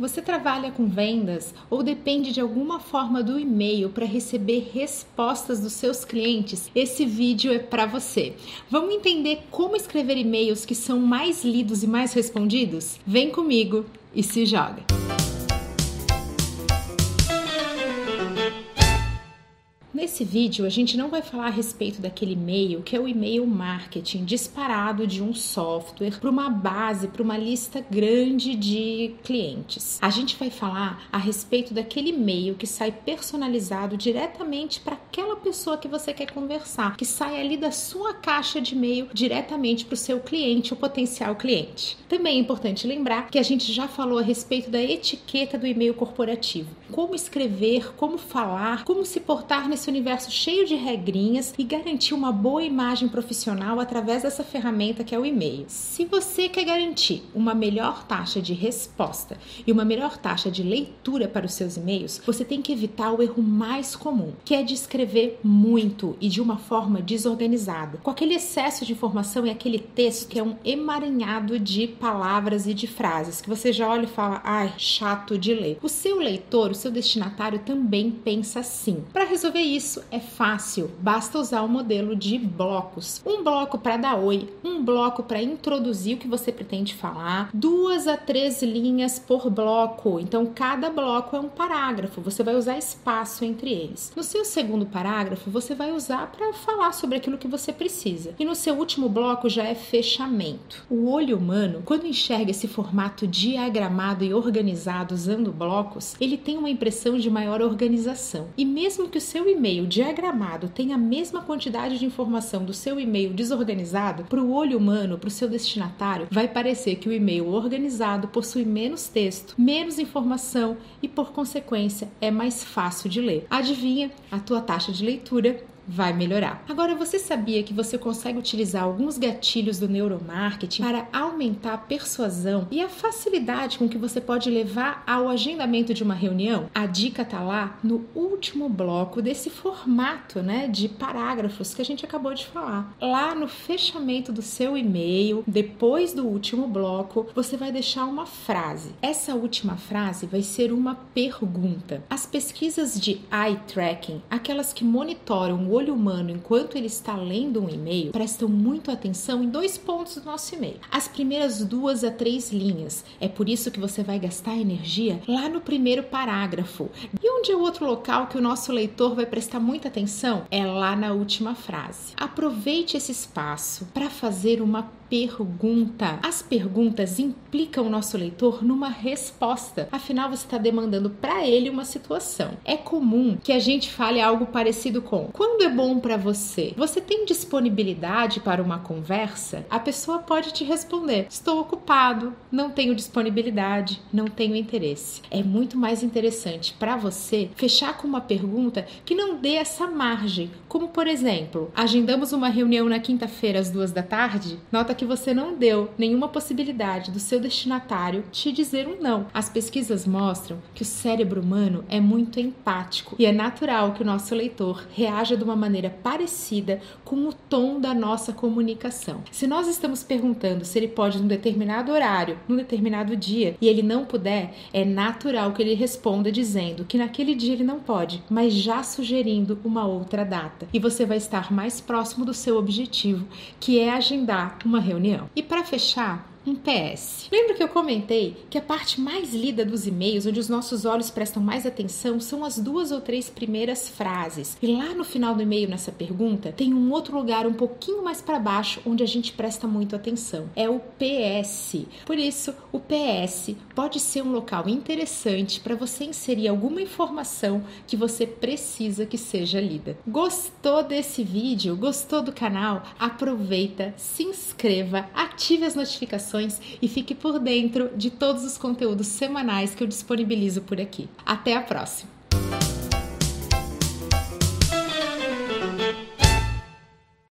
Você trabalha com vendas ou depende de alguma forma do e-mail para receber respostas dos seus clientes? Esse vídeo é para você. Vamos entender como escrever e-mails que são mais lidos e mais respondidos? Vem comigo e se joga. Nesse vídeo, a gente não vai falar a respeito daquele e-mail que é o e-mail marketing disparado de um software para uma base, para uma lista grande de clientes. A gente vai falar a respeito daquele e-mail que sai personalizado diretamente para aquela pessoa que você quer conversar, que sai ali da sua caixa de e-mail diretamente para o seu cliente, o potencial cliente. Também é importante lembrar que a gente já falou a respeito da etiqueta do e-mail corporativo. Como escrever, como falar, como se portar nesse universo cheio de regrinhas e garantir uma boa imagem profissional através dessa ferramenta que é o e-mail. Se você quer garantir uma melhor taxa de resposta e uma melhor taxa de leitura para os seus e-mails, você tem que evitar o erro mais comum, que é de escrever muito e de uma forma desorganizada, com aquele excesso de informação e aquele texto que é um emaranhado de palavras e de frases que você já olha e fala, ai, chato de ler. O seu leitor, o seu destinatário também pensa assim. Para resolver isso é fácil, basta usar o modelo de blocos. Um bloco para dar oi, um bloco para introduzir o que você pretende falar, duas a três linhas por bloco. Então, cada bloco é um parágrafo, você vai usar espaço entre eles. No seu segundo parágrafo, você vai usar para falar sobre aquilo que você precisa. E no seu último bloco já é fechamento. O olho humano, quando enxerga esse formato diagramado e organizado usando blocos, ele tem uma impressão de maior organização. E mesmo que o seu e-mail diagramado tenha a mesma quantidade de informação do seu e-mail desorganizado, para o olho humano, para o seu destinatário, vai parecer que o e-mail organizado possui menos texto, menos informação e, por consequência, é mais fácil de ler. Adivinha? A tua taxa de leitura vai melhorar. Agora, você sabia que você consegue utilizar alguns gatilhos do neuromarketing para aumentar a persuasão e a facilidade com que você pode levar ao agendamento de uma reunião? A dica tá lá no último bloco desse formato, né, de parágrafos que a gente acabou de falar. Lá no fechamento do seu e-mail, depois do último bloco, você vai deixar uma frase. Essa última frase vai ser uma pergunta. As pesquisas de eye tracking, aquelas que monitoram o olho humano enquanto ele está lendo um e-mail prestam muito atenção em dois pontos do nosso e-mail. As primeiras duas a três linhas. É por isso que você vai gastar energia lá no primeiro parágrafo. E onde é o outro local que o nosso leitor vai prestar muita atenção? É lá na última frase. Aproveite esse espaço para fazer uma pergunta. As perguntas implicam o nosso leitor numa resposta. Afinal, você está demandando para ele uma situação. É comum que a gente fale algo parecido com: quando é bom para você? Você tem disponibilidade para uma conversa? A pessoa pode te responder: estou ocupado, não tenho disponibilidade, não tenho interesse. É muito mais interessante para você fechar com uma pergunta que não dê essa margem, como por exemplo, agendamos uma reunião na quinta-feira às duas da tarde. Nota que você não deu nenhuma possibilidade do seu destinatário te dizer um não. As pesquisas mostram que o cérebro humano é muito empático e é natural que o nosso leitor reaja de uma maneira parecida com o tom da nossa comunicação. Se nós estamos perguntando se ele pode num determinado horário, num determinado dia, e ele não puder, é natural que ele responda dizendo que naquele dia ele não pode, mas já sugerindo uma outra data. E você vai estar mais próximo do seu objetivo, que é agendar uma reunião. E para fechar, um PS. Lembra que eu comentei que a parte mais lida dos e-mails, onde os nossos olhos prestam mais atenção, são as duas ou três primeiras frases. E lá no final do e-mail, nessa pergunta, tem um outro lugar um pouquinho mais para baixo onde a gente presta muito atenção. É o PS. Por isso, o PS pode ser um local interessante para você inserir alguma informação que você precisa que seja lida. Gostou desse vídeo? Gostou do canal? Aproveita, se inscreva, ative as notificações notificações e fique por dentro de todos os conteúdos semanais que eu disponibilizo por aqui. Até a próxima!